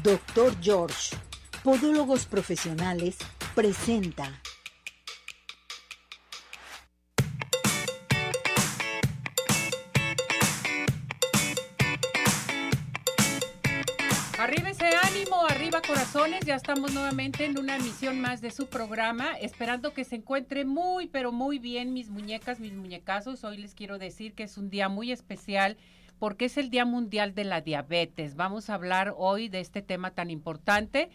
Doctor George, Podólogos Profesionales, presenta. Arriba ese ánimo, arriba corazones, ya estamos nuevamente en una emisión más de su programa, esperando que se encuentre muy, pero muy bien mis muñecas, mis muñecazos. Hoy les quiero decir que es un día muy especial porque es el Día Mundial de la Diabetes. Vamos a hablar hoy de este tema tan importante.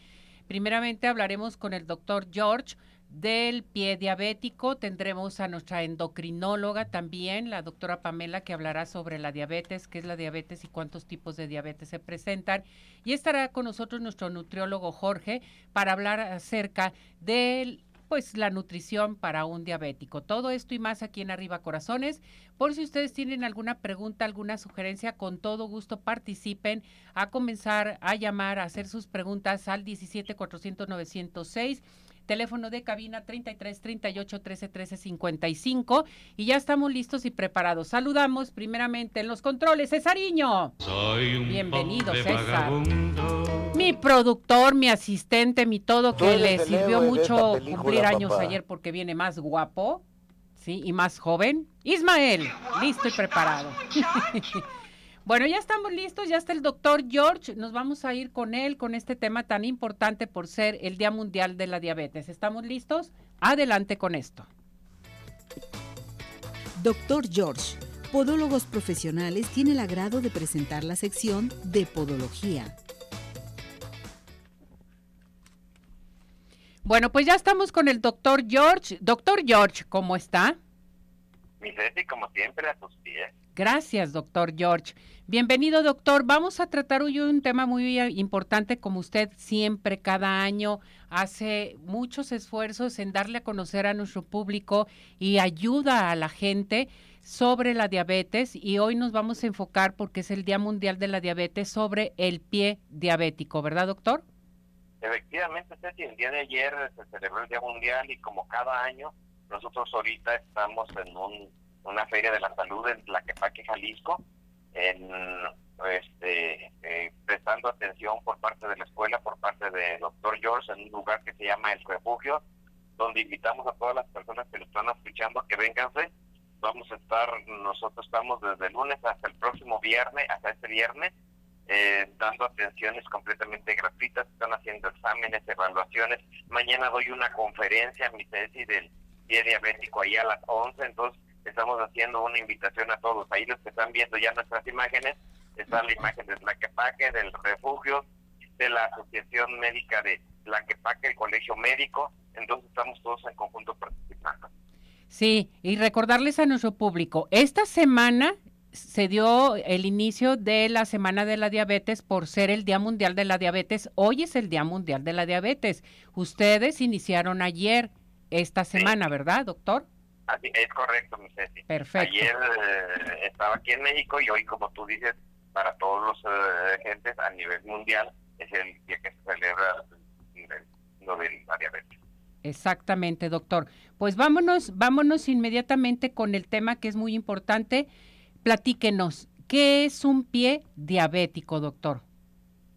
Primeramente hablaremos con el doctor George del pie diabético. Tendremos a nuestra endocrinóloga también, la doctora Pamela, que hablará sobre la diabetes, qué es la diabetes y cuántos tipos de diabetes se presentan. Y estará con nosotros nuestro nutriólogo Jorge para hablar acerca del pues la nutrición para un diabético. Todo esto y más aquí en Arriba Corazones. Por si ustedes tienen alguna pregunta, alguna sugerencia, con todo gusto participen a comenzar a llamar, a hacer sus preguntas al 17 400 906 teléfono de cabina 33 38 13 13 55 y ya estamos listos y preparados. Saludamos primeramente en los controles Cesariño. Soy un Bienvenido, César. vagabundo. Mi productor, mi asistente, mi todo que Tú le sirvió mucho película, cumplir años papá. ayer porque viene más guapo, sí, y más joven. Ismael, listo y preparado. Bueno, ya estamos listos, ya está el doctor George, nos vamos a ir con él, con este tema tan importante por ser el Día Mundial de la Diabetes. ¿Estamos listos? Adelante con esto. Doctor George, Podólogos Profesionales, tiene el agrado de presentar la sección de Podología. Bueno, pues ya estamos con el doctor George. Doctor George, ¿cómo está? Mi Ceci, como siempre, a tus pies. Gracias, doctor George. Bienvenido, doctor. Vamos a tratar hoy un tema muy importante, como usted siempre, cada año, hace muchos esfuerzos en darle a conocer a nuestro público y ayuda a la gente sobre la diabetes. Y hoy nos vamos a enfocar, porque es el Día Mundial de la Diabetes, sobre el pie diabético, ¿verdad, doctor? Efectivamente, Ceci, el día de ayer se celebró el Día Mundial y como cada año, nosotros ahorita estamos en un- una feria de la salud en Tlaquepaque, Jalisco, en este eh, prestando atención por parte de la escuela, por parte de doctor George, en un lugar que se llama El Refugio, donde invitamos a todas las personas que lo están escuchando a que vénganse. Vamos a estar, nosotros estamos desde el lunes hasta el próximo viernes, hasta este viernes, eh, dando atenciones completamente gratuitas, están haciendo exámenes, evaluaciones. Mañana doy una conferencia, mi tesis del pie diabético ahí a las 11, entonces estamos haciendo una invitación a todos. Ahí los que están viendo ya nuestras imágenes, está la imagen de Tlaquepaque, del refugio, de la Asociación Médica de Tlaquepaque, el Colegio Médico, entonces estamos todos en conjunto participando. Sí, y recordarles a nuestro público, esta semana se dio el inicio de la Semana de la Diabetes por ser el Día Mundial de la Diabetes. Hoy es el Día Mundial de la Diabetes. Ustedes iniciaron ayer esta semana, ¿verdad, doctor? Así es correcto, mi Ceci. Perfecto. Ayer eh, estaba aquí en México y hoy, como tú dices, para todos los eh, gentes a nivel mundial es el día que se celebra el- diabetes. Exactamente, doctor. Pues vámonos, vámonos inmediatamente con el tema que es muy importante. Platíquenos, ¿qué es un pie diabético, doctor?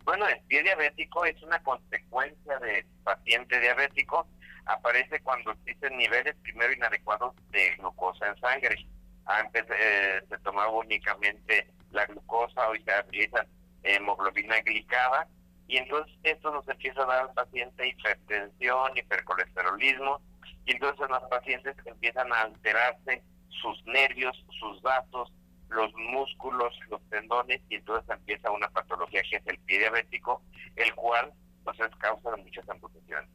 Bueno, el pie diabético es una consecuencia del paciente diabético. Aparece cuando existen niveles primero inadecuados de glucosa en sangre. Antes eh, se tomaba únicamente la glucosa, hoy se utiliza hemoglobina glicada y entonces esto nos empieza a dar al paciente hipertensión, hipercolesterolismo y entonces los pacientes empiezan a alterarse sus nervios, sus vasos, los músculos, los tendones y entonces empieza una patología que es el pie diabético, el cual pues es causa muchas amputaciones.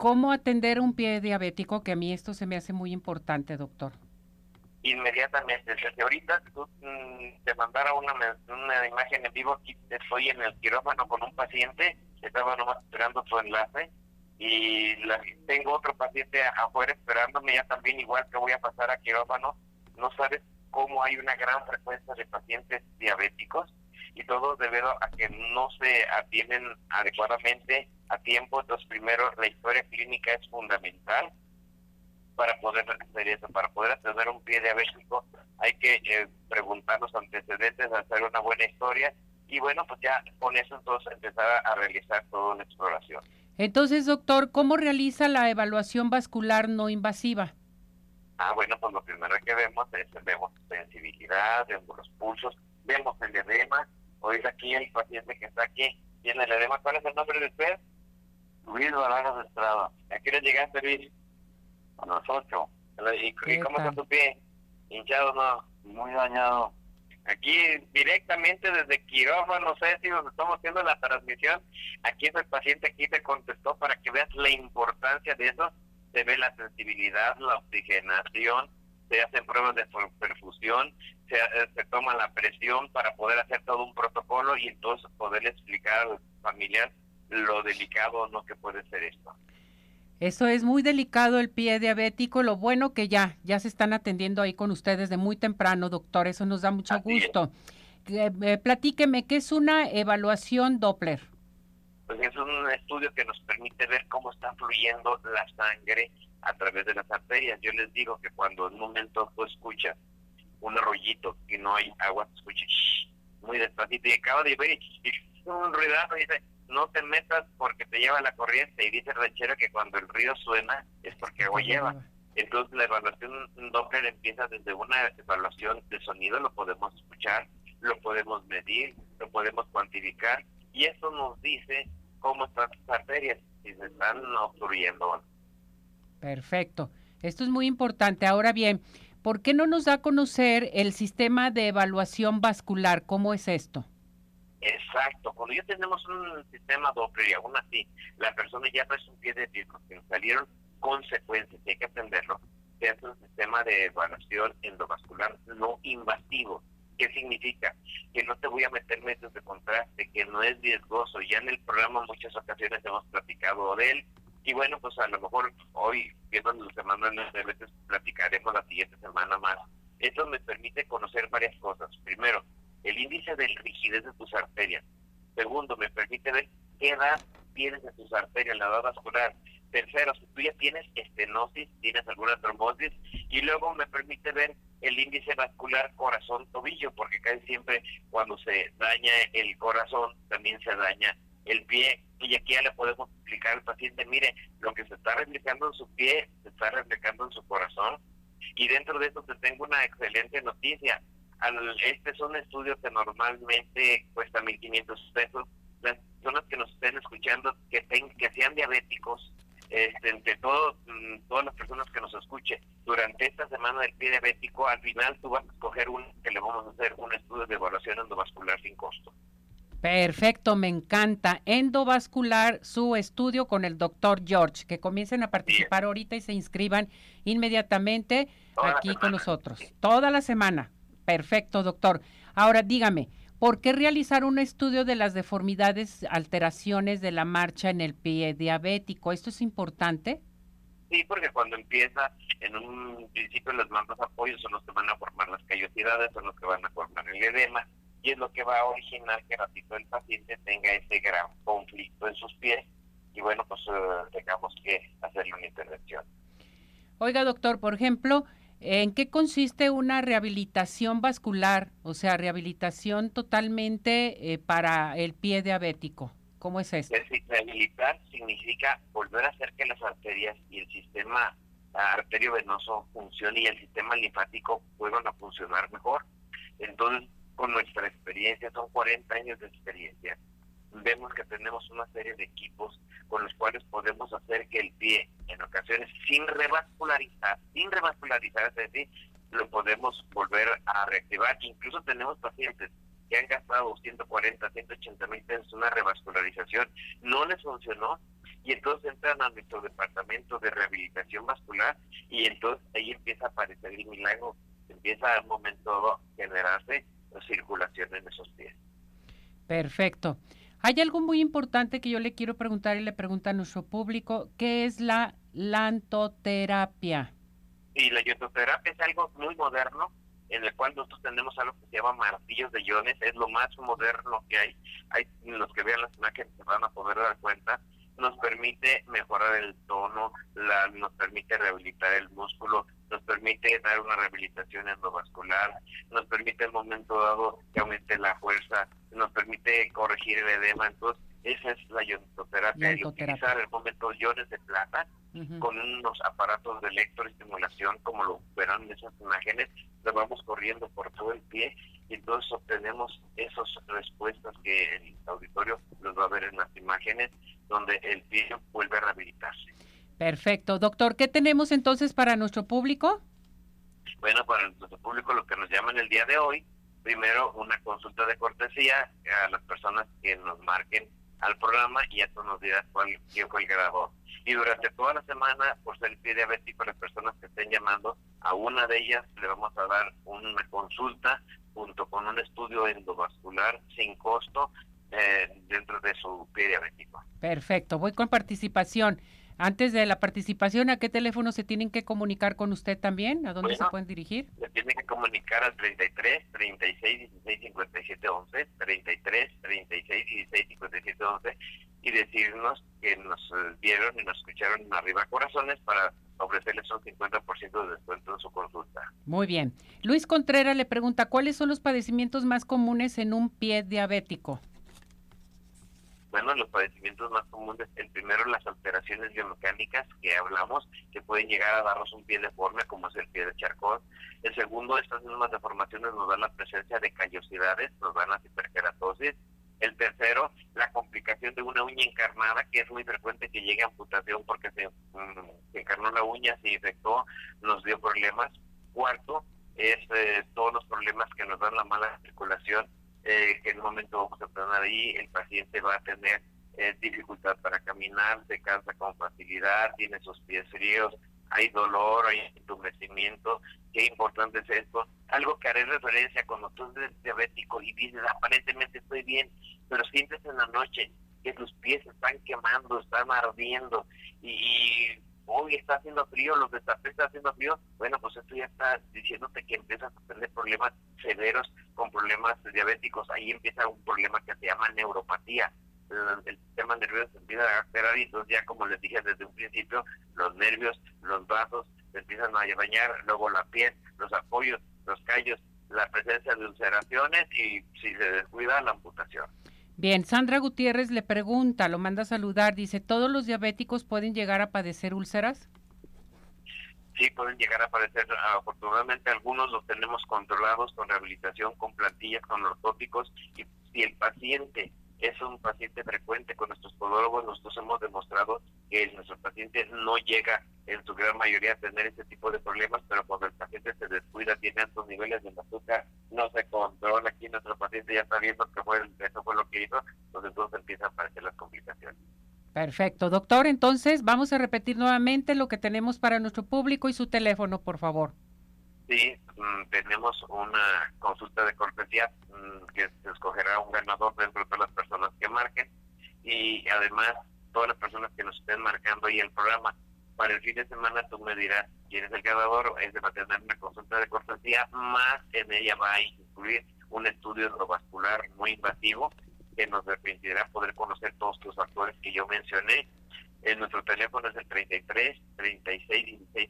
¿Cómo atender un pie diabético? Que a mí esto se me hace muy importante, doctor. Inmediatamente, desde ahorita tú, mm, te mandara una, imagen en vivo, aquí estoy en el quirófano con un paciente, estaba nomás esperando tu enlace y la- tengo otro paciente afuera esperándome ya también igual que voy a pasar a quirófano, no sabes cómo hay una gran frecuencia de pacientes diabéticos y todo debido a que no se atienden adecuadamente a tiempo. Entonces, primero, la historia clínica es fundamental para poder hacer eso, para poder atender un pie diabético hay que eh, preguntar los antecedentes, hacer una buena historia y bueno, pues ya con eso entonces empezar a realizar toda una exploración. Entonces, doctor, ¿cómo realiza la evaluación vascular no invasiva? Ah, bueno, pues lo primero que vemos es, vemos sensibilidad, vemos los pulsos, vemos el edema. Oiga, aquí el paciente que está aquí tiene el edema. ¿Cuál es el nombre de usted? Luis Barajas Estrada. ¿A qué hora llegaste, Luis? A las 8. ¿Y, y cómo está tu pie? ¿Hinchado no? Muy dañado. Aquí directamente desde quirófano, sé si nos estamos haciendo la transmisión. Aquí es el paciente, aquí te contestó para que veas la importancia de eso. Se ve la sensibilidad, la oxigenación, se hacen pruebas de perfusión, se, eh, se toma la presión para poder hacer todo un protocolo y entonces poder explicar al familiar lo delicado o no que puede ser esto. Eso es muy delicado el pie diabético. Lo bueno que ya, ya se están atendiendo ahí con ustedes de muy temprano, doctor. Eso nos da mucho gusto. Eh, platíqueme, ¿qué es una evaluación Doppler? Pues es un estudio que nos permite ver cómo está fluyendo la sangre a través de las arterias. Yo les digo que cuando en un momento tú escuchas un arroyito y no hay agua, escuchas muy despacito y acaba de ver un ruidazo y dice, no te metas porque te lleva la corriente. Y dice el ranchero que cuando el río suena es porque agua lleva. Entonces la evaluación Doppler empieza desde una evaluación de sonido, lo podemos escuchar, lo podemos medir, lo podemos cuantificar y eso nos dice cómo están las arterias, si se están obstruyendo. Perfecto. Esto es muy importante. Ahora bien, ¿por qué no nos da a conocer el sistema de evaluación vascular? ¿Cómo es esto? Exacto, cuando ya tenemos un sistema Doppler y aún así la persona ya no es un pie de disco, que salieron consecuencias y hay que aprenderlo, se hace un sistema de evaluación endovascular no invasivo. ¿Qué significa? Que no te voy a meter medios de contraste, que no es riesgoso. Ya en el programa muchas ocasiones hemos platicado de él. Y bueno, pues a lo mejor hoy, viendo los semanas de veces, platicaremos la siguiente semana más. Esto me permite conocer varias cosas. Primero, el índice de rigidez de tus arterias. Segundo, me permite ver qué edad tienes en tus arterias, la edad vascular. Tercero, si tú ya tienes estenosis, tienes alguna trombosis, y luego me permite ver el índice vascular corazón-tobillo, porque casi siempre cuando se daña el corazón, también se daña el pie, y aquí ya le podemos explicar al paciente, mire, lo que se está reflejando en su pie, se está reflejando en su corazón, y dentro de eso te tengo una excelente noticia, este es un estudio que normalmente cuesta 1.500 pesos. Las personas que nos estén escuchando, que, que sean diabéticos, este, entre todos, mm, todas las personas que nos escuchen, durante esta semana del pie diabético, al final tú vas a escoger un que le vamos a hacer un estudio de evaluación endovascular sin costo. Perfecto, me encanta. Endovascular, su estudio con el doctor George. Que comiencen a participar ahorita y se inscriban inmediatamente aquí con nosotros. Toda la semana. Perfecto, doctor. Ahora dígame, ¿por qué realizar un estudio de las deformidades, alteraciones de la marcha en el pie diabético? ¿Esto es importante? Sí, porque cuando empieza, en un principio los mandos apoyos son los que van a formar las callosidades, son los que van a formar el edema, y es lo que va a originar que ratito el paciente tenga ese gran conflicto en sus pies, y bueno, pues eh, tengamos que hacerle una intervención. Oiga, doctor, por ejemplo, ¿En qué consiste una rehabilitación vascular? O sea, rehabilitación totalmente eh, para el pie diabético. ¿Cómo es esto? Rehabilitar significa volver a hacer que las arterias y el sistema arteriovenoso funcione y el sistema linfático vuelvan a funcionar mejor. Entonces, con nuestra experiencia, son 40 años de experiencia, vemos que tenemos una serie de equipos con los cuales podemos hacer que el pie, en ocasiones sin revascularizar, sin revascularizar, es decir, lo podemos volver a reactivar. Incluso tenemos pacientes que han gastado 140, 180 mil pesos en una revascularización, no les funcionó y entonces entran a nuestro departamento de rehabilitación vascular y entonces ahí empieza a aparecer el milagro, empieza al momento a generarse circulación en esos pies. Perfecto. Hay algo muy importante que yo le quiero preguntar y le pregunta a nuestro público, ¿qué es la lantoterapia? Sí, la lantoterapia es algo muy moderno en el cual nosotros tenemos algo que se llama martillos de iones, es lo más moderno que hay. Hay los que vean las imágenes se van a poder dar cuenta. Nos permite mejorar el tono, la, nos permite rehabilitar el músculo, nos permite dar una rehabilitación endovascular, nos permite en momento dado que aumente la fuerza, nos permite corregir el edema. Entonces, esa es la ionitoterapia, y utilizar el momento iones de plata con unos aparatos de electroestimulación, como lo verán en esas imágenes, lo vamos corriendo por todo el pie y entonces obtenemos esas respuestas que el auditorio los va a ver en las imágenes, donde el pie vuelve a rehabilitarse. Perfecto. Doctor, ¿qué tenemos entonces para nuestro público? Bueno, para nuestro público lo que nos llaman el día de hoy, primero una consulta de cortesía a las personas que nos marquen al programa y ya tú nos dirás cuál, quién fue el grabador. Y durante toda la semana, por ser pie diabético, las personas que estén llamando, a una de ellas le vamos a dar una consulta junto con un estudio endovascular sin costo eh, dentro de su pie diabético. Perfecto, voy con participación. Antes de la participación, ¿a qué teléfono se tienen que comunicar con usted también? ¿A dónde se pueden dirigir? Se tienen que comunicar al 33 36 16 57 11, 33 36 16 57 11 y decirnos que nos eh, vieron y nos escucharon en Arriba Corazones para ofrecerles un 50% de descuento en su consulta. Muy bien. Luis Contreras le pregunta, ¿cuáles son los padecimientos más comunes en un pie diabético? Bueno, los padecimientos más comunes, el primero las alteraciones biomecánicas que hablamos, que pueden llegar a darnos un pie deforme, como es el pie de charcón. El segundo, estas mismas deformaciones nos dan la presencia de callosidades, nos dan la hiperkeratosis. El tercero, la complicación de una uña encarnada, que es muy frecuente que llegue a amputación porque se, mm, encarnó la uña, se infectó, nos dio problemas. Cuarto, es eh, todos los problemas que nos dan la mala circulación eh, que en un momento vamos a tener ahí, el paciente va a tener eh, dificultad para caminar, se cansa con facilidad, tiene sus pies fríos, hay dolor, hay entumecimiento. Qué importante es esto. Algo que haré referencia cuando tú eres diabético y dices, aparentemente estoy bien, pero sientes en la noche que tus pies están quemando, están ardiendo y hoy está haciendo frío, los destapes está haciendo frío, bueno, pues esto ya está diciéndote que empiezas a tener problemas severos con problemas diabéticos. Ahí empieza un problema que se llama neuropatía. El, sistema nervioso empieza a alterar y entonces ya como les dije desde un principio, los nervios, los vasos se empiezan a dañar, luego la piel, los apoyos, los callos, la presencia de ulceraciones y si se descuida la amputación. Bien, Sandra Gutiérrez le pregunta, lo manda a saludar, dice, ¿todos los diabéticos pueden llegar a padecer úlceras? Sí, pueden llegar a padecer, afortunadamente algunos los tenemos controlados con rehabilitación, con plantillas, con ortóticos, y si el paciente es un paciente frecuente con nuestros podólogos. Nosotros hemos demostrado que nuestro paciente no llega en su gran mayoría a tener ese tipo de problemas, pero cuando el paciente se descuida, tiene altos niveles de azúcar, no se controla, aquí nuestro paciente ya está viendo que fue, eso fue lo que hizo, pues entonces empiezan a aparecer las complicaciones. Perfecto. Doctor, entonces vamos a repetir nuevamente lo que tenemos para nuestro público y su teléfono, por favor. Sí, mm, tenemos una consulta de cortesía mm, que se escogerá un ganador dentro de todas las personas que marquen y además todas las personas que nos estén marcando ahí el programa. Para el fin de semana tú me dirás quién es el ganador, es de tener una consulta de cortesía, más en ella va a incluir un estudio endovascular muy invasivo que nos permitirá poder conocer todos los factores que yo mencioné en nuestro teléfono es el 33 36 16 57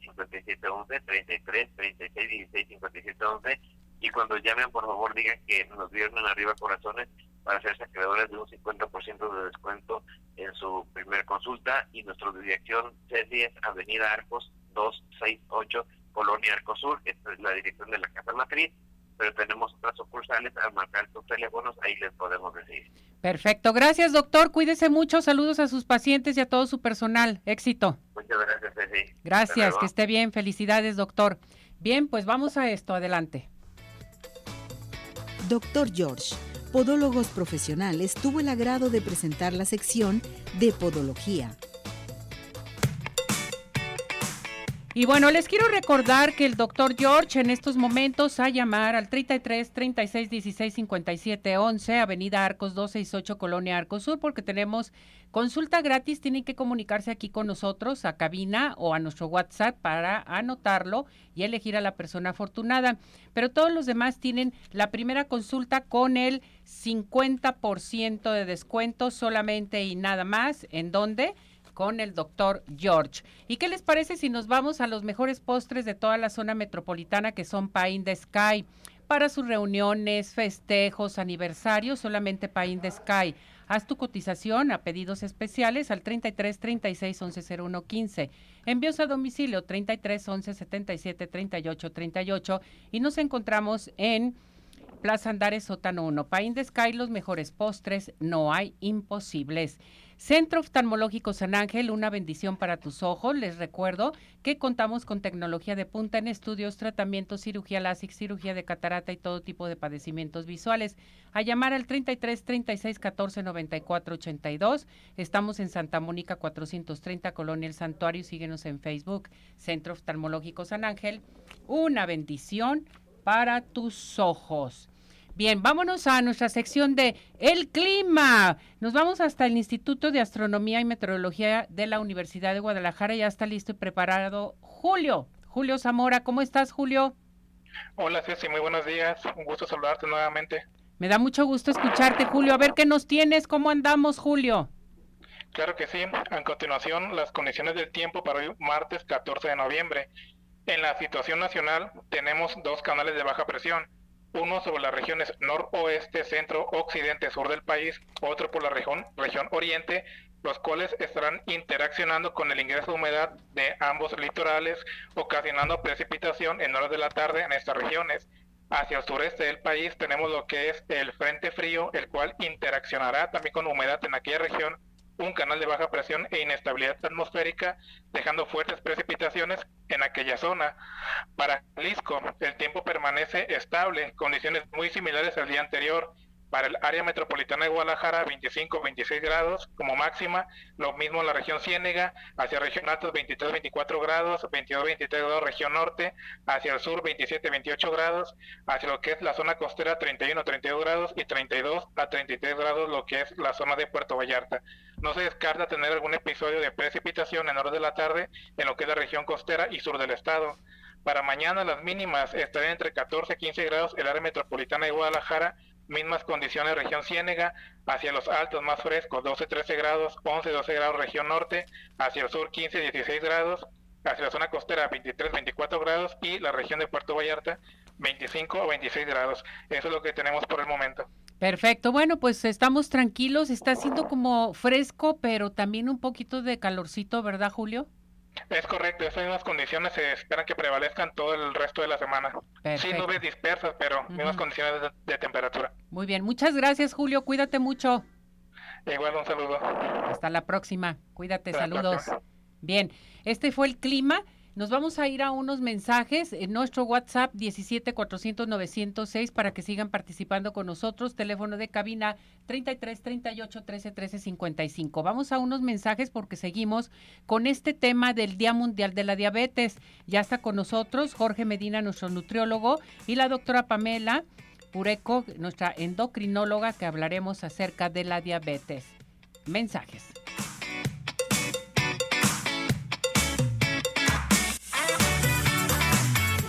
11, 33 36 16 57 11. Y cuando llamen, por favor, digan que nos vieron en arriba corazones para hacerse acreedores de un 50% de descuento en su primer consulta. Y nuestra dirección C10, Avenida Arcos 268, Colonia Arcosur. Esta es la dirección de la Casa Matriz pero tenemos otras sucursales, al marcar sus teléfonos, ahí les podemos decir. Perfecto, gracias doctor, cuídese mucho, saludos a sus pacientes y a todo su personal, éxito. Muchas gracias, Ceci. Gracias, que esté bien, felicidades doctor. Bien, pues vamos a esto, adelante. Doctor George, Podólogos Profesionales, tuvo el agrado de presentar la sección de Podología Y bueno, les quiero recordar que el doctor George en estos momentos a llamar al 33 36 16 57 11, Avenida Arcos 268, Colonia Arcos Sur, porque tenemos consulta gratis. Tienen que comunicarse aquí con nosotros a cabina o a nuestro WhatsApp para anotarlo y elegir a la persona afortunada. Pero todos los demás tienen la primera consulta con el 50% de descuento solamente y nada más. ¿En dónde? Con el doctor George. ¿Y qué les parece si nos vamos a los mejores postres de toda la zona metropolitana que son Pie in the Sky? Para sus reuniones, festejos, aniversarios, solamente Pie in the Sky. Haz tu cotización a pedidos especiales al 33 36 11 01 15. Envíos a domicilio 33 11 77 38 38 y nos encontramos en Plaza Andares Sótano 1. Pain de Sky, los mejores postres, no hay imposibles. Centro Oftalmológico San Ángel, una bendición para tus ojos. Les recuerdo que contamos con tecnología de punta en estudios, tratamientos, cirugía láser, cirugía de catarata y todo tipo de padecimientos visuales. A llamar al 33 36 14 94 82. Estamos en Santa Mónica 430, Colonia El Santuario. Síguenos en Facebook, Centro Oftalmológico San Ángel. Una bendición para tus ojos. Bien, vámonos a nuestra sección de El clima. Nos vamos hasta el Instituto de Astronomía y Meteorología de la Universidad de Guadalajara. Ya está listo y preparado Julio. Julio Zamora, ¿cómo estás, Julio? Hola, Ceci, muy buenos días. Un gusto saludarte nuevamente. Me da mucho gusto escucharte, Julio. A ver qué nos tienes, ¿cómo andamos, Julio? Claro que sí. A continuación, las condiciones del tiempo para hoy, martes 14 de noviembre. En la situación nacional tenemos dos canales de baja presión uno sobre las regiones noroeste, centro, occidente, sur del país, otro por la región, región oriente, los cuales estarán interaccionando con el ingreso de humedad de ambos litorales, ocasionando precipitación en horas de la tarde en estas regiones. Hacia el sureste del país tenemos lo que es el frente frío, el cual interaccionará también con humedad en aquella región un canal de baja presión e inestabilidad atmosférica, dejando fuertes precipitaciones en aquella zona. Para Jalisco, el tiempo permanece estable, condiciones muy similares al día anterior, para el área metropolitana de Guadalajara, 25-26 grados como máxima. Lo mismo en la región Ciénega, hacia región altos 23-24 grados, 22-23 grados región norte, hacia el sur 27-28 grados, hacia lo que es la zona costera 31-32 grados y 32 a 33 grados lo que es la zona de Puerto Vallarta. No se descarta tener algún episodio de precipitación en horas de la tarde en lo que es la región costera y sur del estado. Para mañana las mínimas estarán entre 14 y 15 grados el área metropolitana de Guadalajara mismas condiciones región Ciénega, hacia los altos más frescos 12-13 grados, 11-12 grados región norte, hacia el sur 15-16 grados, hacia la zona costera 23-24 grados y la región de Puerto Vallarta 25 o 26 grados. Eso es lo que tenemos por el momento. Perfecto, bueno, pues estamos tranquilos, está siendo como fresco, pero también un poquito de calorcito, ¿verdad, Julio? Es correcto, esas mismas condiciones se esperan que prevalezcan todo el resto de la semana. Sí, nubes dispersas, pero mismas condiciones de, temperatura. Muy bien, muchas gracias Julio, cuídate mucho. Igual un saludo. Hasta la próxima, cuídate, saludos. Bien, este fue el clima. Nos vamos a ir a unos mensajes en nuestro WhatsApp 17 400 906 para que sigan participando con nosotros. Teléfono de cabina 33 38 13 13 55. Vamos a unos mensajes porque seguimos con este tema del Día Mundial de la Diabetes. Ya está con nosotros Jorge Medina, nuestro nutriólogo, y la doctora Pamela Pureco, nuestra endocrinóloga, que hablaremos acerca de la diabetes. Mensajes.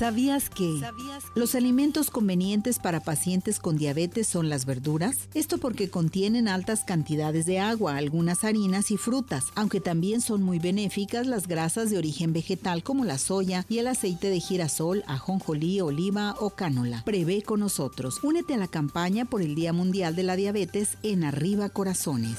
¿Sabías que los alimentos convenientes para pacientes con diabetes son las verduras? Esto porque contienen altas cantidades de agua, algunas harinas y frutas, aunque también son muy benéficas las grasas de origen vegetal como la soya y el aceite de girasol, ajonjolí, oliva o cánola. Prevé con nosotros. Únete a la campaña por el Día Mundial de la Diabetes en Arriba Corazones.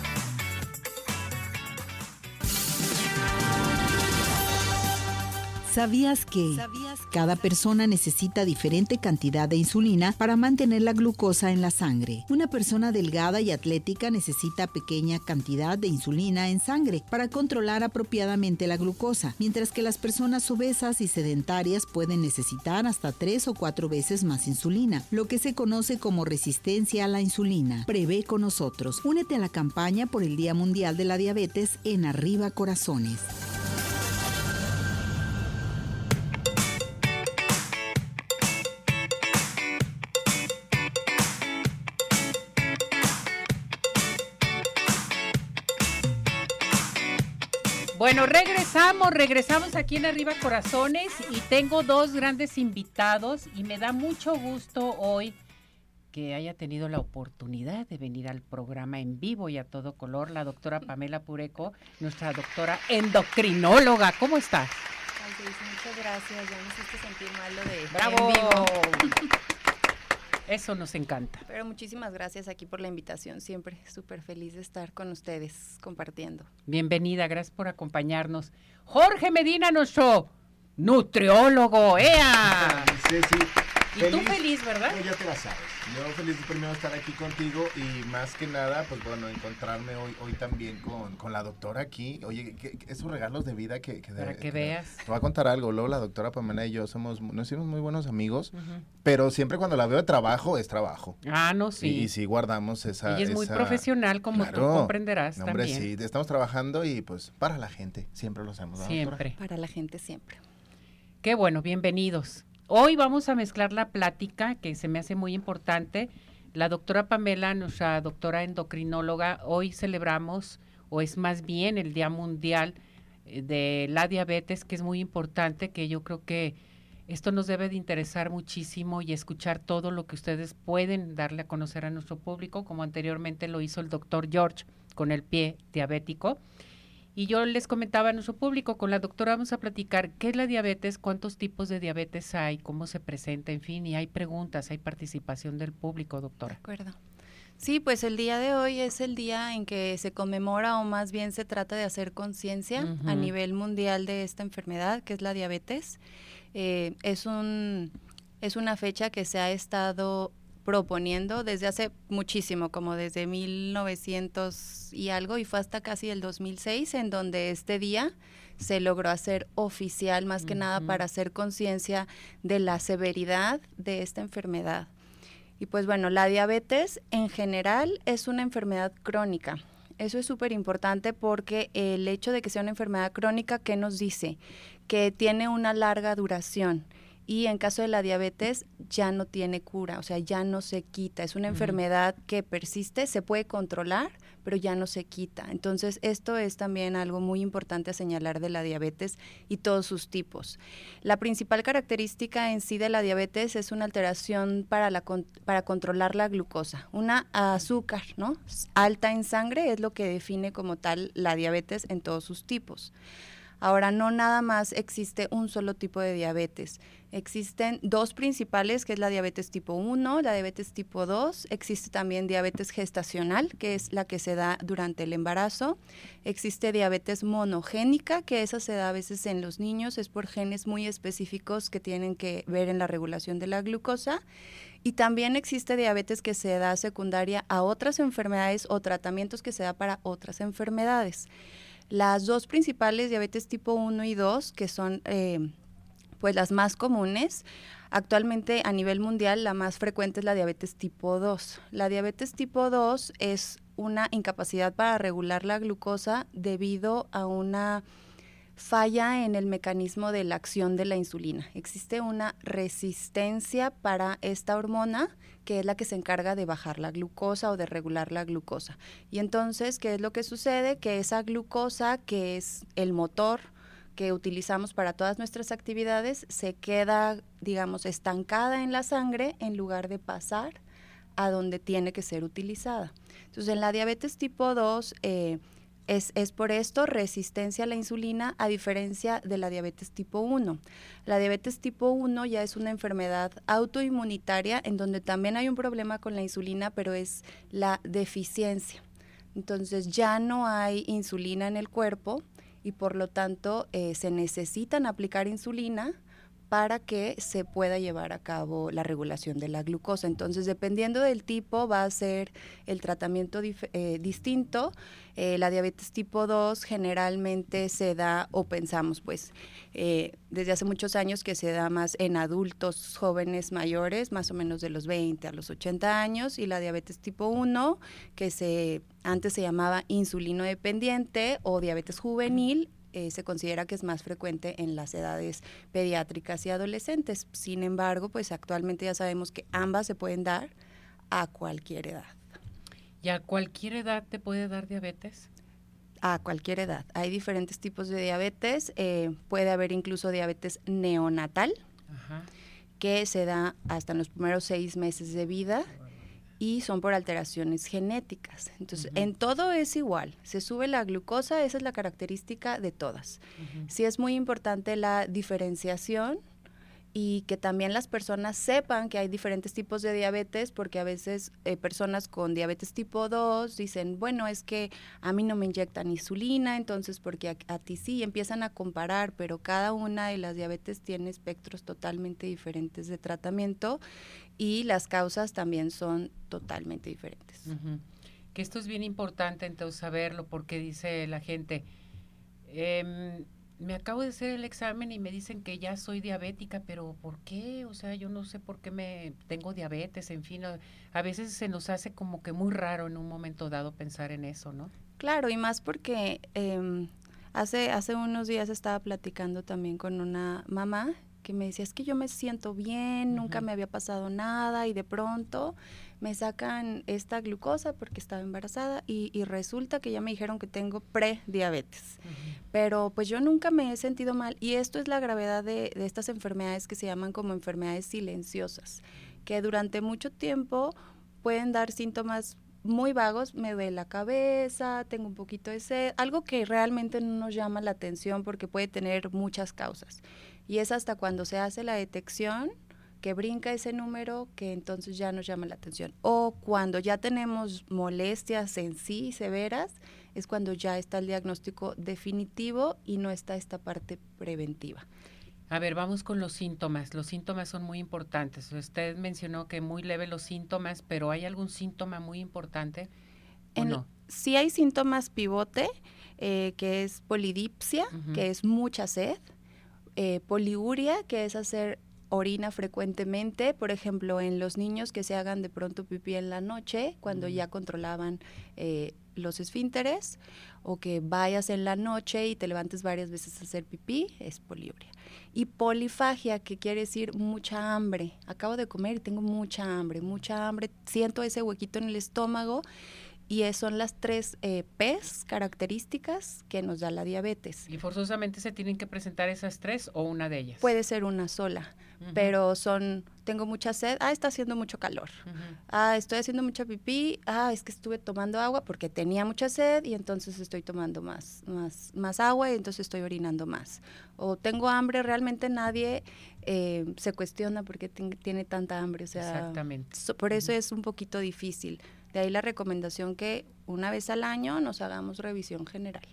¿Sabías que cada persona necesita diferente cantidad de insulina para mantener la glucosa en la sangre? Una persona delgada y atlética necesita pequeña cantidad de insulina en sangre para controlar apropiadamente la glucosa, mientras que las personas obesas y sedentarias pueden necesitar hasta tres o cuatro veces más insulina, lo que se conoce como resistencia a la insulina. Prevé con nosotros. Únete a la campaña por el Día Mundial de la Diabetes en Arriba Corazones. Bueno, regresamos, regresamos aquí en Arriba Corazones y tengo dos grandes invitados y me da mucho gusto hoy que haya tenido la oportunidad de venir al programa en vivo y a todo color la doctora Pamela Pureco, nuestra doctora endocrinóloga. ¿Cómo está? Ay, muchas gracias. Ya me hiciste sentir mal lo de ¡Bravo! en vivo. Eso nos encanta. Pero muchísimas gracias aquí por la invitación. Siempre súper feliz de estar con ustedes compartiendo. Bienvenida, gracias por acompañarnos. Jorge Medina, nuestro nutriólogo. ¡Ea! Sí, sí. Y tú feliz, ¿verdad? No, ya te la sabes. Yo feliz de primero estar aquí contigo y más que nada, pues bueno, encontrarme hoy, hoy también con, con la doctora aquí. Oye, que, regalos de vida que... que Para de- que veas. Te voy a contar algo. Luego la doctora Pamela y yo somos, nos hicimos muy buenos amigos, pero siempre cuando la veo de trabajo, es trabajo. Ah, no, Y, sí. y sí guardamos esa... Ella es muy profesional, como tú comprenderás No, hombre, también. sí, estamos trabajando y pues para la gente, siempre lo hacemos. Siempre. Para la gente siempre. Qué bueno, bienvenidos. Hoy vamos a mezclar la plática que se me hace muy importante. La doctora Pamela, nuestra doctora endocrinóloga, hoy celebramos, o es más bien el Día Mundial eh, de la Diabetes, que es muy importante, que yo creo que esto nos debe de interesar muchísimo y escuchar todo lo que ustedes pueden darle a conocer a nuestro público, como anteriormente lo hizo el doctor George con el pie diabético. Y yo les comentaba a nuestro público, con la doctora vamos a platicar qué es la diabetes, cuántos tipos de diabetes hay, cómo se presenta, en fin, y hay preguntas, hay participación del público, doctora. De acuerdo. Sí, pues el día de hoy es el día en que se conmemora o más bien se trata de hacer conciencia a nivel mundial de esta enfermedad que es la diabetes. Eh, es, un, es una fecha que se ha estado proponiendo desde hace muchísimo, como desde 1900 y algo, y fue hasta casi el 2006 en donde este día se logró hacer oficial, más que nada para hacer conciencia de la severidad de esta enfermedad. Y pues bueno, la diabetes en general es una enfermedad crónica. Eso es súper importante porque el hecho de que sea una enfermedad crónica, ¿qué nos dice? Que tiene una larga duración y en caso de la diabetes ya no tiene cura, o sea, ya no se quita. Es una enfermedad que persiste, se puede controlar, pero ya no se quita. Entonces, esto es también algo muy importante a señalar de la diabetes y todos sus tipos. La principal característica en sí de la diabetes es una alteración para, la, para controlar la glucosa, una azúcar, ¿no? Alta en sangre es lo que define como tal la diabetes en todos sus tipos. Ahora, no nada más existe un solo tipo de diabetes. Existen dos principales, que es la diabetes tipo 1, la diabetes tipo 2. Existe también diabetes gestacional, que es la que se da durante el embarazo. Existe diabetes monogénica, que esa se da a veces en los niños, es por genes muy específicos que tienen que ver en la regulación de la glucosa. Y también existe diabetes que se da secundaria a otras enfermedades o tratamientos que se da para otras enfermedades. Las dos principales, diabetes tipo 1 y 2, que son eh, Pues las más comunes, actualmente a nivel mundial la más frecuente es la diabetes tipo 2. La diabetes tipo 2 es una incapacidad para regular la glucosa debido a una falla en el mecanismo de la acción de la insulina. Existe una resistencia para esta hormona que es la que se encarga de bajar la glucosa o de regular la glucosa. Y entonces, ¿qué es lo que sucede? Que esa glucosa, que es el motor que utilizamos para todas nuestras actividades, se queda, digamos, estancada en la sangre en lugar de pasar a donde tiene que ser utilizada. Entonces, en la diabetes tipo 2, eh, es, es, por esto resistencia a la insulina a diferencia de la diabetes tipo 1. La diabetes tipo 1 ya es una enfermedad autoinmunitaria en donde también hay un problema con la insulina, pero es la deficiencia. Entonces ya no hay insulina en el cuerpo y por lo tanto eh, se necesitan aplicar insulina para que se pueda llevar a cabo la regulación de la glucosa. Entonces, dependiendo del tipo, va a ser el tratamiento eh, distinto. Eh, la diabetes tipo 2 generalmente se da, o pensamos, pues, eh, desde hace muchos años que se da más en adultos jóvenes mayores, más o menos de los 20 a los 80 años, y la diabetes tipo 1, que se antes se llamaba insulino dependiente o diabetes juvenil, eh, se considera que es más frecuente en las edades pediátricas y adolescentes. Sin embargo, pues actualmente ya sabemos que ambas se pueden dar a cualquier edad. ¿Y a cualquier edad te puede dar diabetes? A cualquier edad. Hay diferentes tipos de diabetes. Eh, puede haber incluso diabetes neonatal, que se da hasta en los primeros seis meses de vida y son por alteraciones genéticas. Entonces, en todo es igual. Se sube la glucosa, esa es la característica de todas. Sí es muy importante la diferenciación y que también las personas sepan que hay diferentes tipos de diabetes, porque a veces eh, personas con diabetes tipo 2 dicen, bueno, es que a mí no me inyectan insulina, entonces porque a, a, ti sí, empiezan a comparar, pero cada una de las diabetes tiene espectros totalmente diferentes de tratamiento y las causas también son totalmente diferentes. Que esto es bien importante entonces saberlo, porque dice la gente, eh, me acabo de hacer el examen y me dicen que ya soy diabética, pero ¿por qué? O sea, yo no sé por qué me tengo diabetes, en fin, a veces se nos hace como que muy raro en un momento dado pensar en eso, ¿no? Claro, y más porque eh, hace, hace unos días estaba platicando también con una mamá que me decía, es que yo me siento bien, nunca me había pasado nada y de pronto me sacan esta glucosa porque estaba embarazada y, y resulta que ya me dijeron que tengo prediabetes. Pero pues yo nunca me he sentido mal y esto es la gravedad de, de estas enfermedades que se llaman como enfermedades silenciosas, que durante mucho tiempo pueden dar síntomas muy vagos, me duele la cabeza, tengo un poquito de sed, algo que realmente no nos llama la atención porque puede tener muchas causas. Y es hasta cuando se hace la detección que brinca ese número que entonces ya nos llama la atención. O cuando ya tenemos molestias en sí severas, es cuando ya está el diagnóstico definitivo y no está esta parte preventiva. A ver, vamos con los síntomas. Los síntomas son muy importantes. Usted mencionó que muy leve los síntomas, pero ¿hay algún síntoma muy importante? ¿o en, no? Sí hay síntomas pivote, eh, que es polidipsia, uh -huh. que es mucha sed, eh, poliuria, que es hacer orina frecuentemente, por ejemplo, en los niños que se hagan de pronto pipí en la noche, cuando ya controlaban eh, los esfínteres, o que vayas en la noche y te levantes varias veces a hacer pipí, es poliuria. Y polifagia, que quiere decir mucha hambre. Acabo de comer y tengo mucha hambre, mucha hambre, siento ese huequito en el estómago y son las tres eh, P's características que nos da la diabetes. ¿Y forzosamente se tienen que presentar esas tres o una de ellas? Puede ser una sola, uh -huh. pero son, tengo mucha sed, ah, está haciendo mucho calor, uh -huh. ah, estoy haciendo mucha pipí, ah, es que estuve tomando agua porque tenía mucha sed y entonces estoy tomando más, más, más agua y entonces estoy orinando más. O tengo hambre, realmente nadie eh, se cuestiona por qué tiene tanta hambre, o sea, Exactamente. So, por eso uh -huh. es un poquito difícil. De ahí la recomendación que una vez al año nos hagamos revisión general.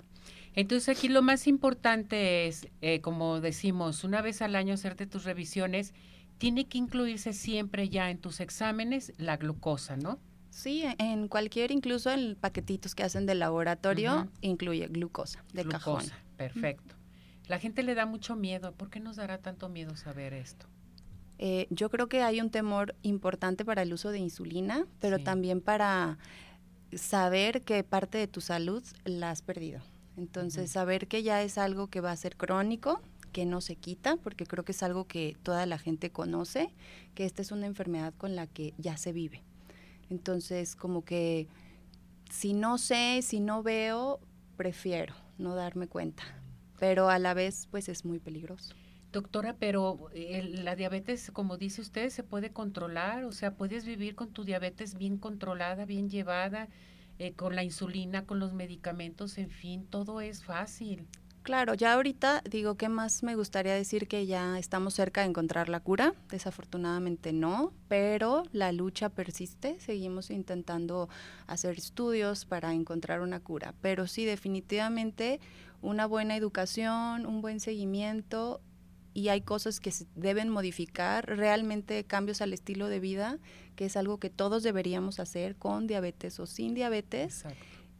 Entonces aquí lo más importante es, eh, como decimos, una vez al año hacerte tus revisiones, tiene que incluirse siempre ya en tus exámenes la glucosa, ¿no? Sí, en cualquier, incluso en paquetitos que hacen de laboratorio, uh -huh. incluye glucosa de glucosa, cajón. Perfecto. La gente le da mucho miedo. ¿Por qué nos dará tanto miedo saber esto? Eh, yo creo que hay un temor importante para el uso de insulina, pero también para saber que parte de tu salud la has perdido. Entonces, saber que ya es algo que va a ser crónico, que no se quita, porque creo que es algo que toda la gente conoce, que esta es una enfermedad con la que ya se vive. Entonces, como que si no sé, si no veo, prefiero no darme cuenta, pero a la vez, pues es muy peligroso. Doctora, pero la diabetes, como dice usted, se puede controlar, o sea, puedes vivir con tu diabetes bien controlada, bien llevada, eh, con la insulina, con los medicamentos, en fin, todo es fácil. Claro, ya ahorita digo que más me gustaría decir que ya estamos cerca de encontrar la cura. Desafortunadamente no, pero la lucha persiste. Seguimos intentando hacer estudios para encontrar una cura. Pero sí, definitivamente una buena educación, un buen seguimiento y hay cosas que se deben modificar, realmente cambios al estilo de vida, que es algo que todos deberíamos hacer con diabetes o sin diabetes.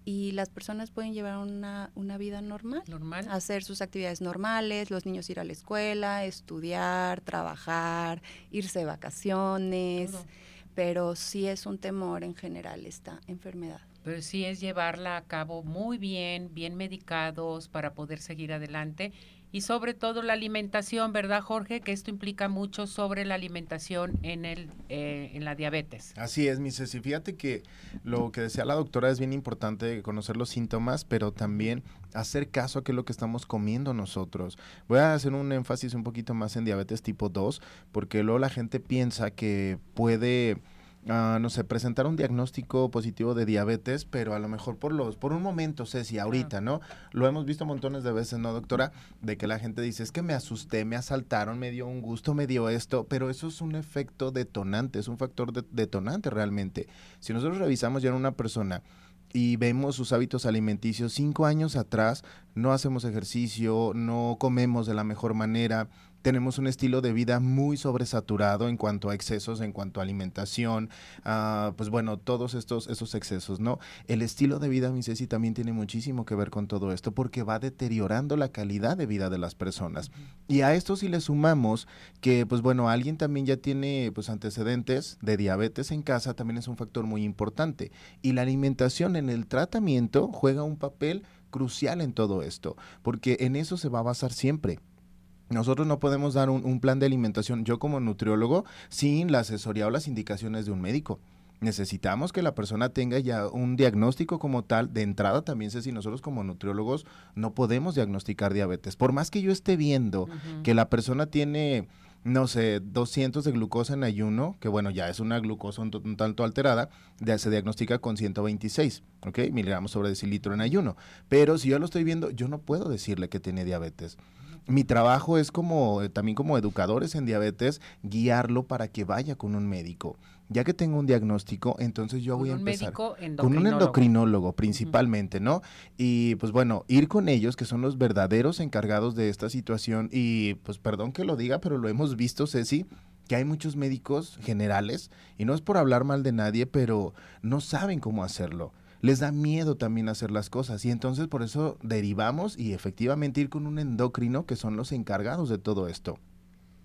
Y las personas pueden llevar una, una vida normal, normal, hacer sus actividades normales, los niños ir a la escuela, estudiar, trabajar, irse de vacaciones, pero sí es un temor en general esta enfermedad. Pero sí es llevarla a cabo muy bien, bien medicados para poder seguir adelante y sobre todo la alimentación, ¿verdad, Jorge? Que esto implica mucho sobre la alimentación en el eh, en la diabetes. Así es, mi Ceci. Fíjate que lo que decía la doctora es bien importante conocer los síntomas, pero también hacer caso a qué es lo que estamos comiendo nosotros. Voy a hacer un énfasis un poquito más en diabetes tipo 2, porque luego la gente piensa que puede Ah, no sé, presentar un diagnóstico positivo de diabetes, pero a lo mejor por los, por un momento, Ceci, ahorita, ¿no? Lo hemos visto montones de veces, ¿no, doctora? De que la gente dice, es que me asusté, me asaltaron, me dio un gusto, me dio esto, pero eso es un efecto detonante, es un factor detonante realmente. Si nosotros revisamos ya en una persona y vemos sus hábitos alimenticios cinco años atrás, no hacemos ejercicio, no comemos de la mejor manera, tenemos un estilo de vida muy sobresaturado en cuanto a excesos, en cuanto a alimentación, ah, pues bueno, todos estos esos excesos, ¿no? El estilo de vida, mi Ceci, también tiene muchísimo que ver con todo esto porque va deteriorando la calidad de vida de las personas. Y a esto si le sumamos que, pues bueno, alguien también ya tiene pues antecedentes de diabetes en casa, también es un factor muy importante. Y la alimentación en el tratamiento juega un papel crucial en todo esto, porque en eso se va a basar siempre. Nosotros no podemos dar un, plan de alimentación, yo como nutriólogo, sin la asesoría o las indicaciones de un médico. Necesitamos que la persona tenga ya un diagnóstico como tal. De entrada también sé si nosotros como nutriólogos no podemos diagnosticar diabetes. Por más que yo esté viendo que la persona tiene, no sé, 200 de glucosa en ayuno, que bueno, ya es una glucosa un, tanto alterada, ya se diagnostica con 126, ¿ok? Miligramos sobre decilitro en ayuno. Pero si yo lo estoy viendo, yo no puedo decirle que tiene diabetes mi trabajo es como eh, también como educadores en diabetes guiarlo para que vaya con un médico. Ya que tengo un diagnóstico, entonces yo voy a empezar con un endocrinólogo principalmente, ¿no? Y pues bueno, ir con ellos que son los verdaderos encargados de esta situación y pues perdón que lo diga, pero lo hemos visto, Ceci, que hay muchos médicos generales y no es por hablar mal de nadie, pero no saben cómo hacerlo les da miedo también hacer las cosas y entonces por eso derivamos y efectivamente ir con un endocrino que son los encargados de todo esto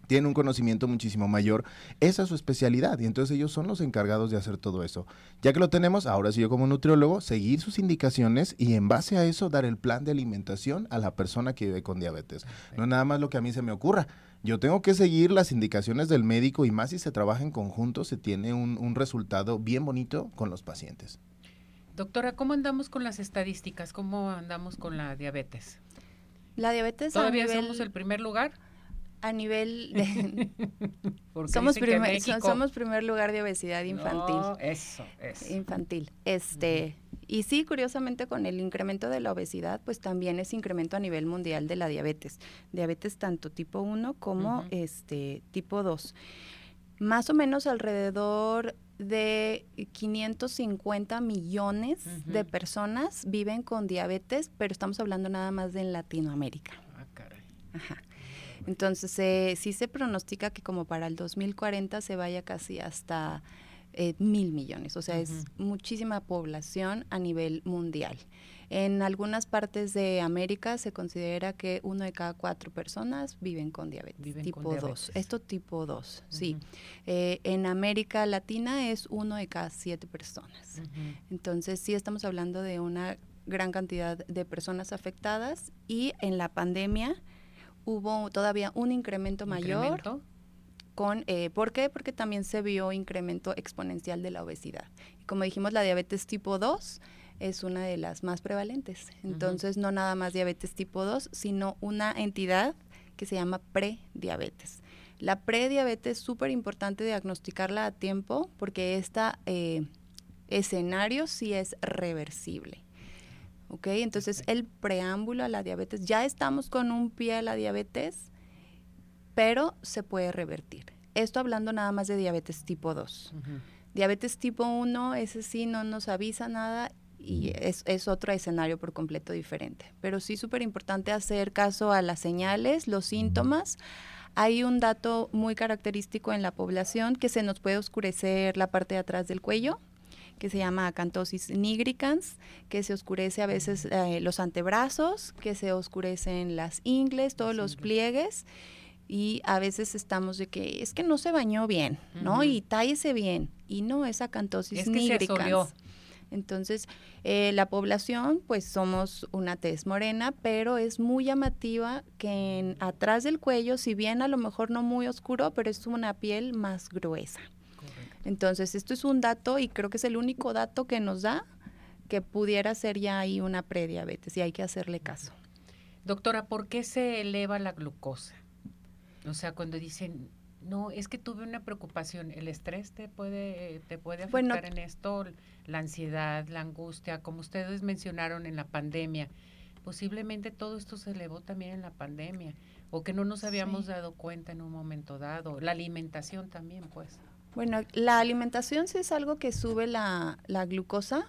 tienen un conocimiento muchísimo mayor, esa es su especialidad y entonces ellos son los encargados de hacer todo eso. Ya que lo tenemos, ahora sí yo como nutriólogo, seguir sus indicaciones y en base a eso dar el plan de alimentación a la persona que vive con diabetes. No nada más lo que a mí se me ocurra. Yo tengo que seguir las indicaciones del médico y más si se trabaja en conjunto, se tiene un, un resultado bien bonito con los pacientes. Doctora, ¿cómo andamos con las estadísticas? ¿Cómo andamos con la diabetes? La diabetes ¿Todavía somos el primer lugar? A nivel de... somos, primer, somos primer lugar de obesidad infantil. eso, eso. Infantil. Este... Y sí, curiosamente con el incremento de la obesidad, pues también es incremento a nivel mundial de la diabetes. Diabetes tanto tipo 1 como este tipo 2. Más o menos alrededor de 550 millones de personas viven con diabetes, pero estamos hablando nada más de en Latinoamérica. Ah, caray. Ajá. Entonces, eh, sí se pronostica que como para el 2040 se vaya casi hasta eh, mil millones, o sea, es muchísima población a nivel mundial. En algunas partes de América se considera que uno de cada cuatro personas viven con diabetes tipo 2. Esto tipo 2, sí. Eh, en América Latina es uno de cada siete personas. Entonces sí estamos hablando de una gran cantidad de personas afectadas y en la pandemia hubo todavía un incremento mayor. Con, eh, ¿Por qué? Porque también se vio incremento exponencial de la obesidad. Como dijimos, la diabetes tipo 2 es una de las más prevalentes. Entonces, no nada más diabetes tipo 2, sino una entidad que se llama prediabetes. La prediabetes es súper importante diagnosticarla a tiempo porque este escenario sí es reversible. ¿Ok? Entonces, el preámbulo a la diabetes, ya estamos con un pie a la diabetes, pero se puede revertir. Esto hablando nada más de diabetes tipo 2. Diabetes tipo 1, ese sí no nos avisa nada y es, es, otro escenario por completo diferente. Pero sí súper importante hacer caso a las señales, los síntomas. Hay un dato muy característico en la población que se nos puede oscurecer la parte de atrás del cuello, que se llama acantosis nigricans, que se oscurece a veces eh, los antebrazos, que se oscurecen las ingles, todos los pliegues y a veces estamos de que es que no se bañó bien, ¿no? Y tállese bien. Y no, es acantosis es nigricans. Entonces, eh, la población, pues somos una tez morena, pero es muy llamativa que en, atrás del cuello, si bien a lo mejor no muy oscuro, pero es una piel más gruesa. Entonces, esto es un dato y creo que es el único dato que nos da que pudiera ser ya ahí una prediabetes y hay que hacerle caso. Doctora, ¿por qué se eleva la glucosa? O sea, cuando dicen, no, es que tuve una preocupación, el estrés te puede, te puede afectar en esto, la ansiedad, la angustia, como ustedes mencionaron en la pandemia. Posiblemente todo esto se elevó también en la pandemia, o que no nos habíamos dado cuenta en un momento dado. La alimentación también, pues. Bueno, la alimentación sí es algo que sube la, la glucosa.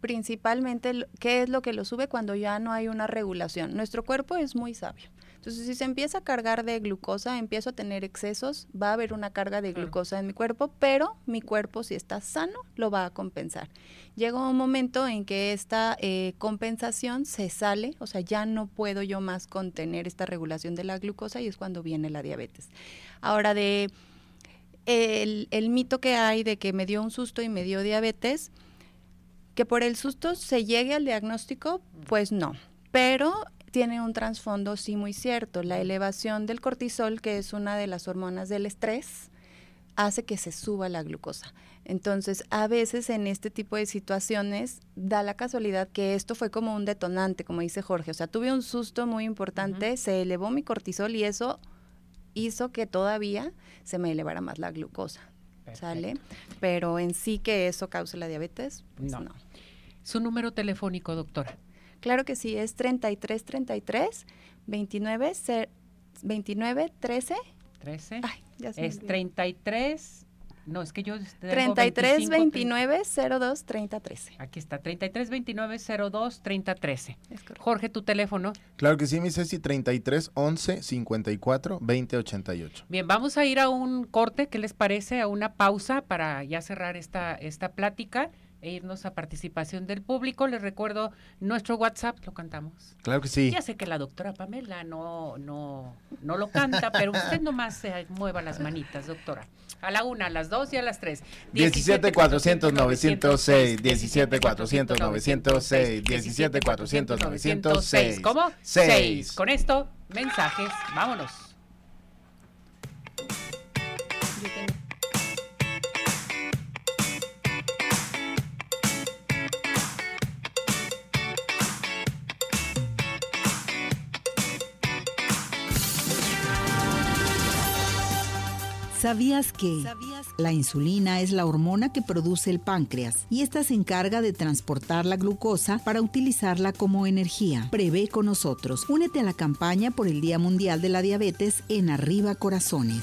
Principalmente, ¿qué es lo que lo sube cuando ya no hay una regulación? Nuestro cuerpo es muy sabio. Entonces, si se empieza a cargar de glucosa, empiezo a tener excesos, va a haber una carga de glucosa en mi cuerpo, pero mi cuerpo, si está sano, lo va a compensar. Llega un momento en que esta eh, compensación se sale, o sea, ya no puedo yo más contener esta regulación de la glucosa y es cuando viene la diabetes. Ahora, de el, el mito que hay de que me dio un susto y me dio diabetes, que por el susto se llegue al diagnóstico, pues no. Pero tiene un trasfondo sí muy cierto. La elevación del cortisol, que es una de las hormonas del estrés, hace que se suba la glucosa. Entonces, a veces en este tipo de situaciones da la casualidad que esto fue como un detonante, como dice Jorge. O sea, tuve un susto muy importante, se elevó mi cortisol y eso hizo que todavía se me elevara más la glucosa. ¿Sale? Pero en sí que eso cause la diabetes, pues no. Su número telefónico, doctora. Claro que sí, es 3333 29 29 13 13. Ay, ya se Es 33 no, es que yo 33 29 02 30 13. Aquí está, 33 29 02 30 13. Jorge, tu teléfono. Claro que sí, mi Ceci, 33 11 54 20 88. Bien, vamos a ir a un corte, ¿qué les parece? A una pausa para ya cerrar esta, esta plática e irnos a participación del público. Les recuerdo nuestro WhatsApp, lo cantamos. Claro que sí. Ya sé que la doctora Pamela no, no, no lo canta, pero usted nomás se mueva las manitas, doctora. A la una, a las dos y a las tres. 17 400 906, 17 400 906, 17 400 906. ¿Cómo? 6. Con esto, mensajes. Vámonos. ¿Sabías que la insulina es la hormona que produce el páncreas y esta se encarga de transportar la glucosa para utilizarla como energía? Prevé con nosotros. Únete a la campaña por el Día Mundial de la Diabetes en Arriba Corazones.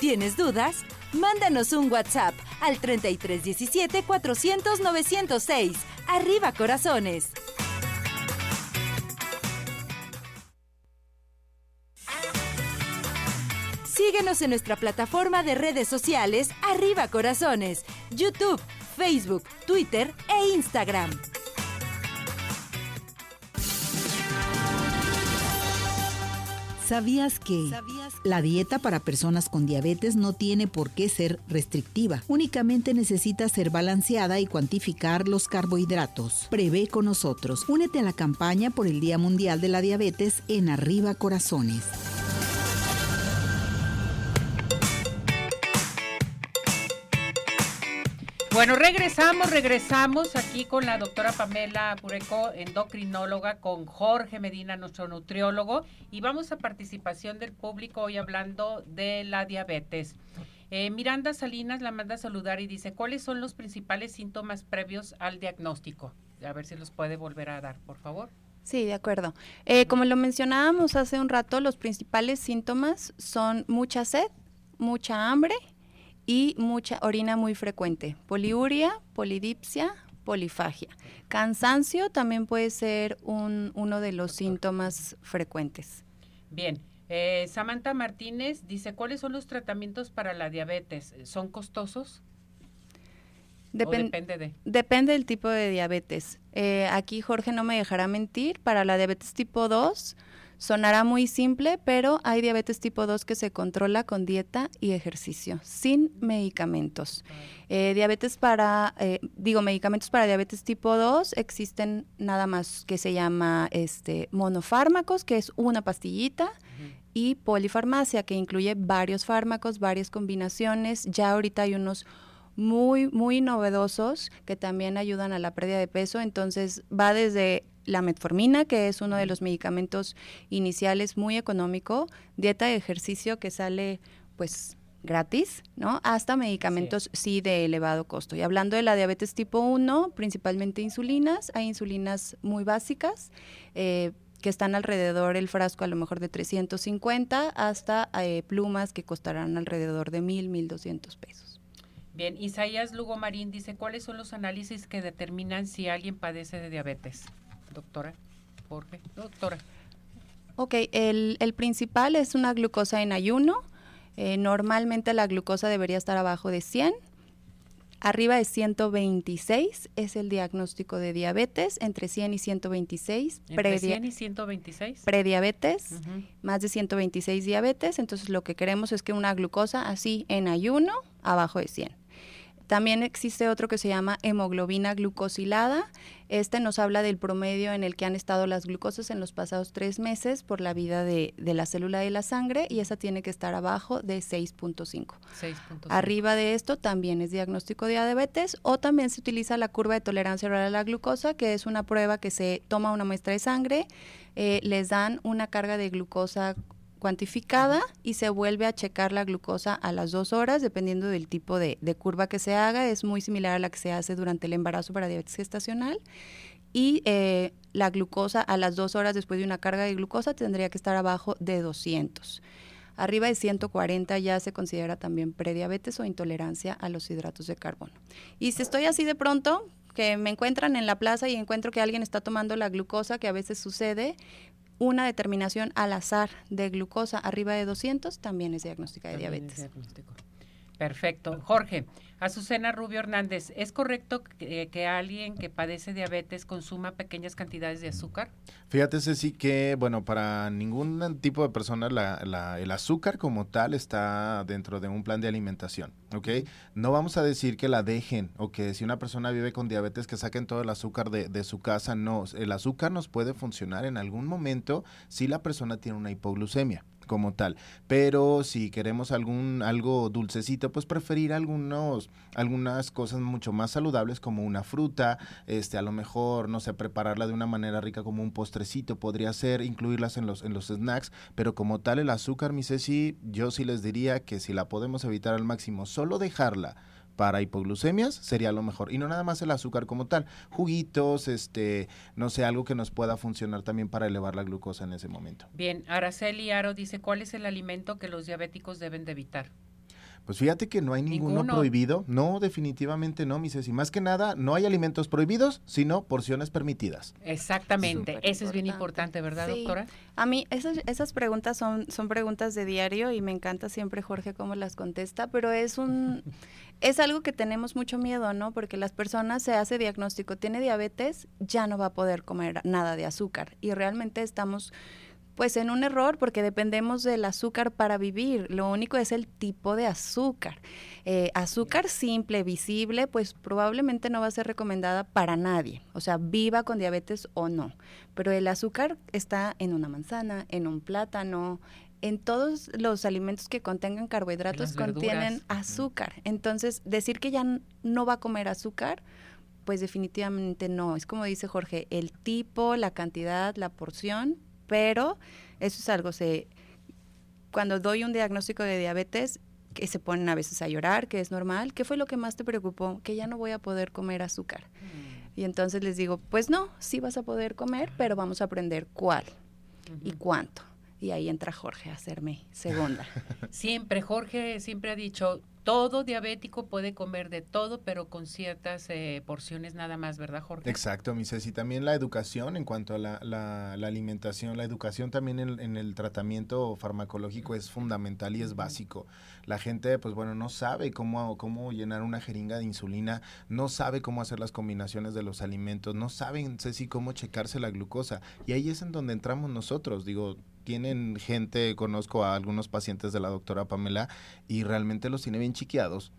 ¿Tienes dudas? Mándanos un WhatsApp al 3317 400 906. Arriba Corazones. Síguenos en nuestra plataforma de redes sociales Arriba Corazones, YouTube, Facebook, Twitter e Instagram. ¿Sabías que la dieta para personas con diabetes no tiene por qué ser restrictiva? Únicamente necesita ser balanceada y cuantificar los carbohidratos. Prevé con nosotros. Únete a la campaña por el Día Mundial de la Diabetes en Arriba Corazones. Bueno, regresamos, regresamos aquí con la doctora Pamela Pureco, endocrinóloga, con Jorge Medina, nuestro nutriólogo, y vamos a participación del público hoy hablando de la diabetes. Eh, Miranda Salinas la manda a saludar y dice, ¿cuáles son los principales síntomas previos al diagnóstico? A ver si los puede volver a dar, por favor. Sí, de acuerdo. Eh, como lo mencionábamos hace un rato, los principales síntomas son mucha sed, mucha hambre y mucha orina muy frecuente. Poliuria, polidipsia, polifagia. Cansancio también puede ser un, uno de los síntomas frecuentes. Bien. Eh, Samantha Martínez dice, ¿cuáles son los tratamientos para la diabetes? ¿Son costosos? depende de? Depende del tipo de diabetes. Eh, aquí Jorge no me dejará mentir. Para la diabetes tipo 2, Sonará muy simple, pero hay diabetes tipo 2 que se controla con dieta y ejercicio, sin medicamentos. Eh, diabetes para, eh, digo, medicamentos para diabetes tipo 2 existen nada más que se llama este, monofármacos, que es una pastillita, y polifarmacia, que incluye varios fármacos, varias combinaciones. Ya ahorita hay unos muy, muy novedosos que también ayudan a la pérdida de peso. Entonces va desde la metformina, que es uno de los medicamentos iniciales muy económico, dieta de ejercicio que sale pues gratis, ¿no? Hasta medicamentos sí. de elevado costo. Y hablando de la diabetes tipo 1, principalmente insulinas, hay insulinas muy básicas. Eh, que están alrededor el frasco a lo mejor de 350 hasta eh, plumas que costarán alrededor de 1000, 1200 pesos. Bien, Isaías Lugo Marín dice, ¿cuáles son los análisis que determinan si alguien padece de diabetes? Doctora Jorge. Doctora. Ok, el, principal es una glucosa en ayuno. Eh, normalmente la glucosa debería estar abajo de 100. Arriba de 126 es el diagnóstico de diabetes, entre 100 y 126. ¿Entre 100 y 126? Prediabetes, más de 126 diabetes. Entonces lo que queremos es que una glucosa así en ayuno, abajo de 100. También existe otro que se llama hemoglobina glucosilada. Este nos habla del promedio en el que han estado las glucosas en los pasados tres meses por la vida de, la célula de la sangre y esa tiene que estar abajo de 6.5. Arriba de esto también es diagnóstico de diabetes o también se utiliza la curva de tolerancia oral a la glucosa, que es una prueba que se toma una muestra de sangre, eh, les dan una carga de glucosa cuantificada y se vuelve a checar la glucosa a las dos horas, dependiendo del tipo de, curva que se haga. Es muy similar a la que se hace durante el embarazo para diabetes gestacional. Y eh, la glucosa a las dos horas después de una carga de glucosa tendría que estar abajo de 200. Arriba de 140 ya se considera también prediabetes o intolerancia a los hidratos de carbono. Y si estoy así de pronto, que me encuentran en la plaza y encuentro que alguien está tomando la glucosa, que a veces sucede, una determinación al azar de glucosa arriba de 200 también es diagnóstica de diabetes. Perfecto. Jorge, Azucena Rubio Hernández, ¿es correcto que, alguien que padece diabetes consuma pequeñas cantidades de azúcar? Fíjate, Ceci, que, bueno, para ningún tipo de persona el azúcar como tal está dentro de un plan de alimentación, ¿ok? No vamos a decir que la dejen o que si una persona vive con diabetes que saquen todo el azúcar de, de su casa, no. El azúcar nos puede funcionar en algún momento si la persona tiene una hipoglucemia como tal. Pero si queremos algún algo dulcecito, pues preferir algunos algunas cosas mucho más saludables como una fruta, este a lo mejor no sé, prepararla de una manera rica como un postrecito podría ser, incluirlas en los en los snacks, pero como tal el azúcar, mi Ceci, yo sí les diría que si la podemos evitar al máximo, solo dejarla para hipoglucemias sería lo mejor. Y no nada más el azúcar como tal, juguitos, este, no sé, algo que nos pueda funcionar también para elevar la glucosa en ese momento. Bien, Araceli Aro dice, ¿cuál es el alimento que los diabéticos deben de evitar? Pues fíjate que no hay ninguno, Ninguno. prohibido. No, definitivamente no, mi Ceci. Más que nada, no hay alimentos prohibidos, sino porciones permitidas. Exactamente. Súper Eso es bien importante. importante, ¿verdad, Sí. doctora? A mí esas, esas preguntas son, son preguntas de diario y me encanta siempre Jorge cómo las contesta, pero es un es algo que tenemos mucho miedo, ¿no? Porque las personas se hace diagnóstico, tiene diabetes, ya no va a poder comer nada de azúcar y realmente estamos pues en un error porque dependemos del azúcar para vivir. Lo único es el tipo de azúcar. Eh, azúcar simple, visible, pues probablemente no va a ser recomendada para nadie. O sea, viva con diabetes o no. Pero el azúcar está en una manzana, en un plátano, en todos los alimentos que contengan carbohidratos contienen azúcar. Entonces, decir que ya no va a comer azúcar, pues definitivamente no. Es como dice Jorge, el tipo, la cantidad, la porción, pero eso es algo, se, cuando doy un diagnóstico de diabetes, que se ponen a veces a llorar, que es normal, ¿qué fue lo que más te preocupó? Que ya no voy a poder comer azúcar. Y entonces les digo, pues no, sí vas a poder comer, pero vamos a aprender cuál y cuánto. Y ahí entra Jorge a hacerme segunda. Siempre, Jorge siempre ha dicho, todo diabético puede comer de todo, pero con ciertas eh, porciones nada más, ¿verdad, Jorge? Exacto, mi Ceci. También la educación en cuanto a la, la- la alimentación, la educación también en, en el tratamiento farmacológico es fundamental y es básico. La gente, pues bueno, no sabe cómo, cómo llenar una jeringa de insulina, no sabe cómo hacer las combinaciones de los alimentos, no saben, Ceci, cómo checarse la glucosa. Y ahí es en donde entramos nosotros. Digo, tienen gente, conozco a algunos pacientes de la doctora Pamela y realmente los tiene bien chiqueados.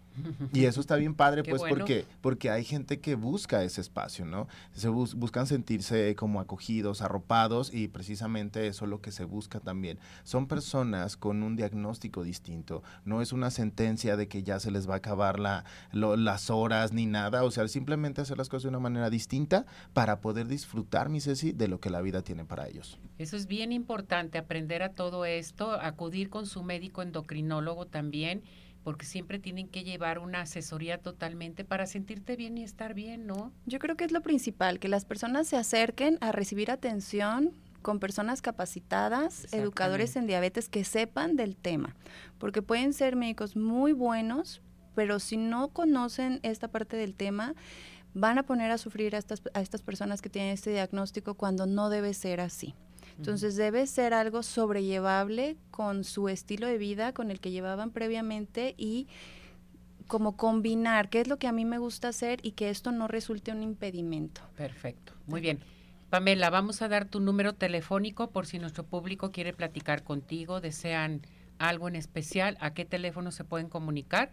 Y eso está bien padre, Qué pues bueno. porque, porque hay gente que busca ese espacio, ¿no? Se bus- buscan sentirse como acogidos, arropados y precisamente eso es lo que se busca también. Son personas con un diagnóstico distinto, no es una sentencia de que ya se les va a acabar la, lo- las horas ni nada, o sea, simplemente hacer las cosas de una manera distinta para poder disfrutar, mi Ceci, de lo que la vida tiene para ellos. Eso es bien importante, aprender a todo esto, acudir con su médico endocrinólogo también, porque siempre tienen que llevar una asesoría totalmente para sentirte bien y estar bien, ¿no? Yo creo que es lo principal, que las personas se acerquen a recibir atención con personas capacitadas, educadores en diabetes que sepan del tema, porque pueden ser médicos muy buenos, pero si no conocen esta parte del tema, van a poner a sufrir a estas, a estas personas que tienen este diagnóstico cuando no debe ser así. Entonces debe ser algo sobrellevable con su estilo de vida, con el que llevaban previamente y como combinar qué es lo que a mí me gusta hacer y que esto no resulte un impedimento. Perfecto, muy bien. Pamela, vamos a dar tu número telefónico por si nuestro público quiere platicar contigo, desean algo en especial, ¿a qué teléfono se pueden comunicar?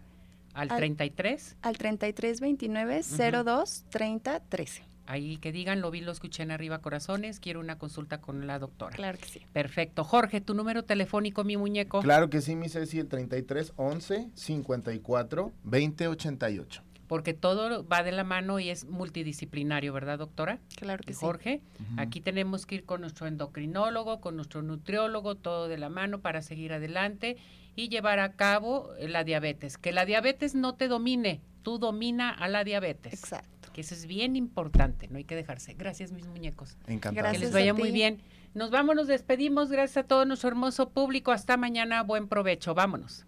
Al Al- 33, Al 3329 02 30 13. Ahí que digan, lo vi, lo escuché en arriba corazones, quiero una consulta con la doctora. Claro que sí. Perfecto. Jorge, tu número telefónico, mi muñeco. Claro que sí, mi Ceci, el 33 11 54 20 88. Porque todo va de la mano y es multidisciplinario, ¿verdad, doctora? Claro que Y sí. Jorge, aquí tenemos que ir con nuestro endocrinólogo, con nuestro nutriólogo, todo de la mano para seguir adelante y llevar a cabo la diabetes. Que la diabetes no te domine, tú domina a la diabetes. Exacto. Que eso es bien importante, no hay que dejarse. Gracias, mis muñecos. Encantado. Que les Gracias vaya a muy bien. Nos vamos, nos despedimos. Gracias a todo nuestro hermoso público. Hasta mañana. Buen provecho. Vámonos.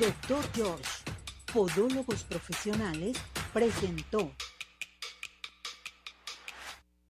Doctor George, Podólogos Profesionales, presentó